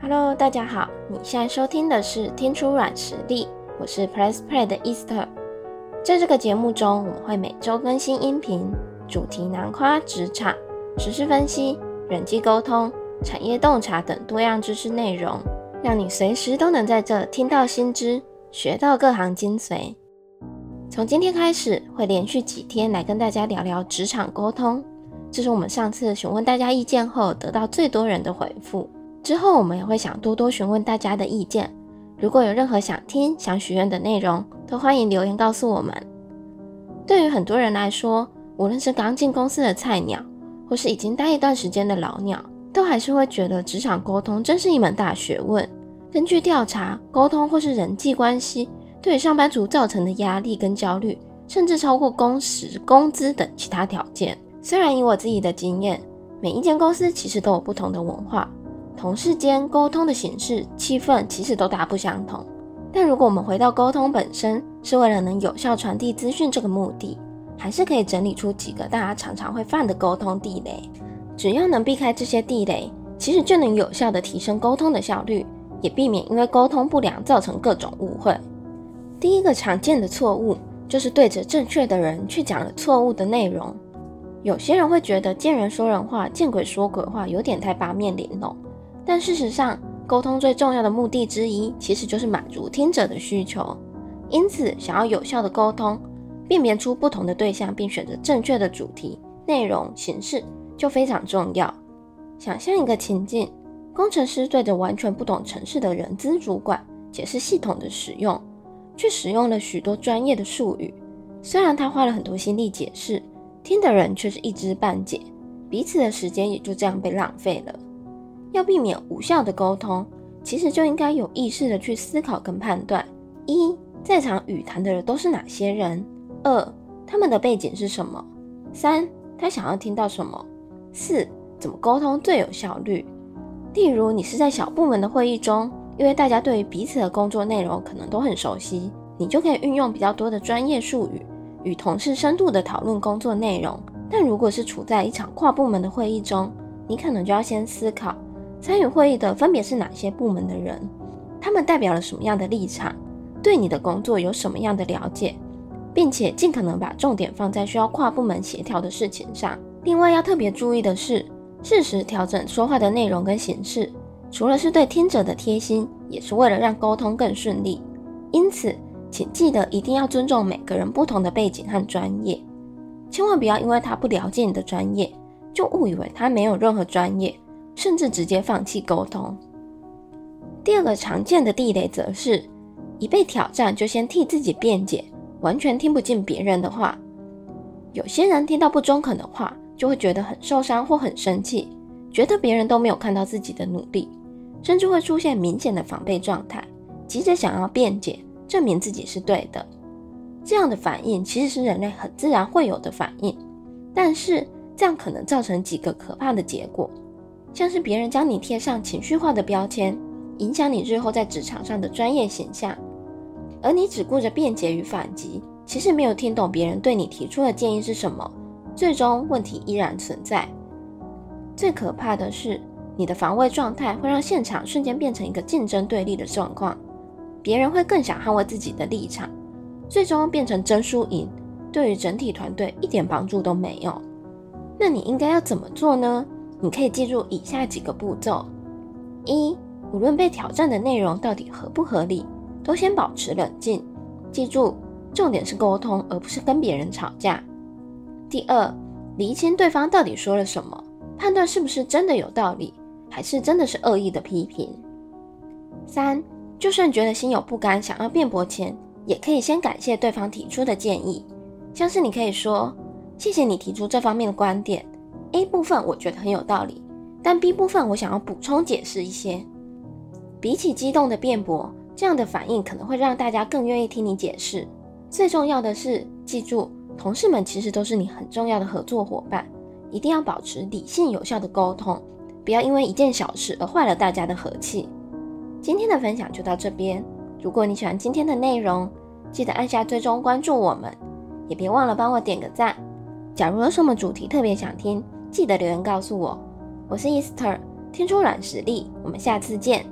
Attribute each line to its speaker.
Speaker 1: Hello，大家好，你现在收听的是听出软实力，我是 Press Play 的 Easter。在这个节目中，我们会每周更新音频，主题囊括职场、时事分析、人际沟通、产业洞察等多样知识内容，让你随时都能在这听到新知，学到各行精髓。从今天开始，会连续几天来跟大家聊聊职场沟通。这是我们上次询问大家意见后得到最多人的回复。之后我们也会想多多询问大家的意见。如果有任何想听、想许愿的内容，都欢迎留言告诉我们。对于很多人来说，无论是刚进公司的菜鸟，或是已经待一段时间的老鸟，都还是会觉得职场沟通真是一门大学问。根据调查，沟通或是人际关系对于上班族造成的压力跟焦虑，甚至超过工时、工资等其他条件。虽然以我自己的经验，每一间公司其实都有不同的文化，同事间沟通的形式、气氛其实都大不相同。但如果我们回到沟通本身，是为了能有效传递资讯这个目的，还是可以整理出几个大家常常会犯的沟通地雷。只要能避开这些地雷，其实就能有效地提升沟通的效率，也避免因为沟通不良造成各种误会。第一个常见的错误就是对着正确的人去讲了错误的内容。有些人会觉得见人说人话，见鬼说鬼话，有点太八面玲珑。但事实上，沟通最重要的目的之一，其实就是满足听者的需求。因此，想要有效的沟通，辨别出不同的对象，并选择正确的主题、内容、形式，就非常重要。想象一个情境：工程师对着完全不懂城市的人资主管解释系统的使用，却使用了许多专业的术语。虽然他花了很多心力解释。听的人却是一知半解，彼此的时间也就这样被浪费了。要避免无效的沟通，其实就应该有意识的去思考跟判断：一，在场与谈的人都是哪些人；二，他们的背景是什么；三，他想要听到什么；四，怎么沟通最有效率。例如，你是在小部门的会议中，因为大家对于彼此的工作内容可能都很熟悉，你就可以运用比较多的专业术语。与同事深度的讨论工作内容，但如果是处在一场跨部门的会议中，你可能就要先思考，参与会议的分别是哪些部门的人，他们代表了什么样的立场，对你的工作有什么样的了解，并且尽可能把重点放在需要跨部门协调的事情上。另外要特别注意的是，适时调整说话的内容跟形式，除了是对听者的贴心，也是为了让沟通更顺利。因此，请记得一定要尊重每个人不同的背景和专业，千万不要因为他不了解你的专业，就误以为他没有任何专业，甚至直接放弃沟通。第二个常见的地雷则是，一被挑战就先替自己辩解，完全听不进别人的话。有些人听到不中肯的话，就会觉得很受伤或很生气，觉得别人都没有看到自己的努力，甚至会出现明显的防备状态，急着想要辩解。证明自己是对的，这样的反应其实是人类很自然会有的反应，但是这样可能造成几个可怕的结果，像是别人将你贴上情绪化的标签，影响你日后在职场上的专业形象，而你只顾着辩解与反击，其实没有听懂别人对你提出的建议是什么，最终问题依然存在。最可怕的是，你的防卫状态会让现场瞬间变成一个竞争对立的状况。别人会更想捍卫自己的立场，最终变成争输赢，对于整体团队一点帮助都没有。那你应该要怎么做呢？你可以记住以下几个步骤：一，无论被挑战的内容到底合不合理，都先保持冷静，记住重点是沟通，而不是跟别人吵架。第二，厘清对方到底说了什么，判断是不是真的有道理，还是真的是恶意的批评。三。就算觉得心有不甘，想要辩驳前，也可以先感谢对方提出的建议，像是你可以说：“谢谢你提出这方面的观点，A 部分我觉得很有道理，但 B 部分我想要补充解释一些。”比起激动的辩驳，这样的反应可能会让大家更愿意听你解释。最重要的是，记住，同事们其实都是你很重要的合作伙伴，一定要保持理性有效的沟通，不要因为一件小事而坏了大家的和气。今天的分享就到这边。如果你喜欢今天的内容，记得按下追踪关注我们，也别忘了帮我点个赞。假如有什么主题特别想听，记得留言告诉我。我是 Easter，听出软实力，我们下次见。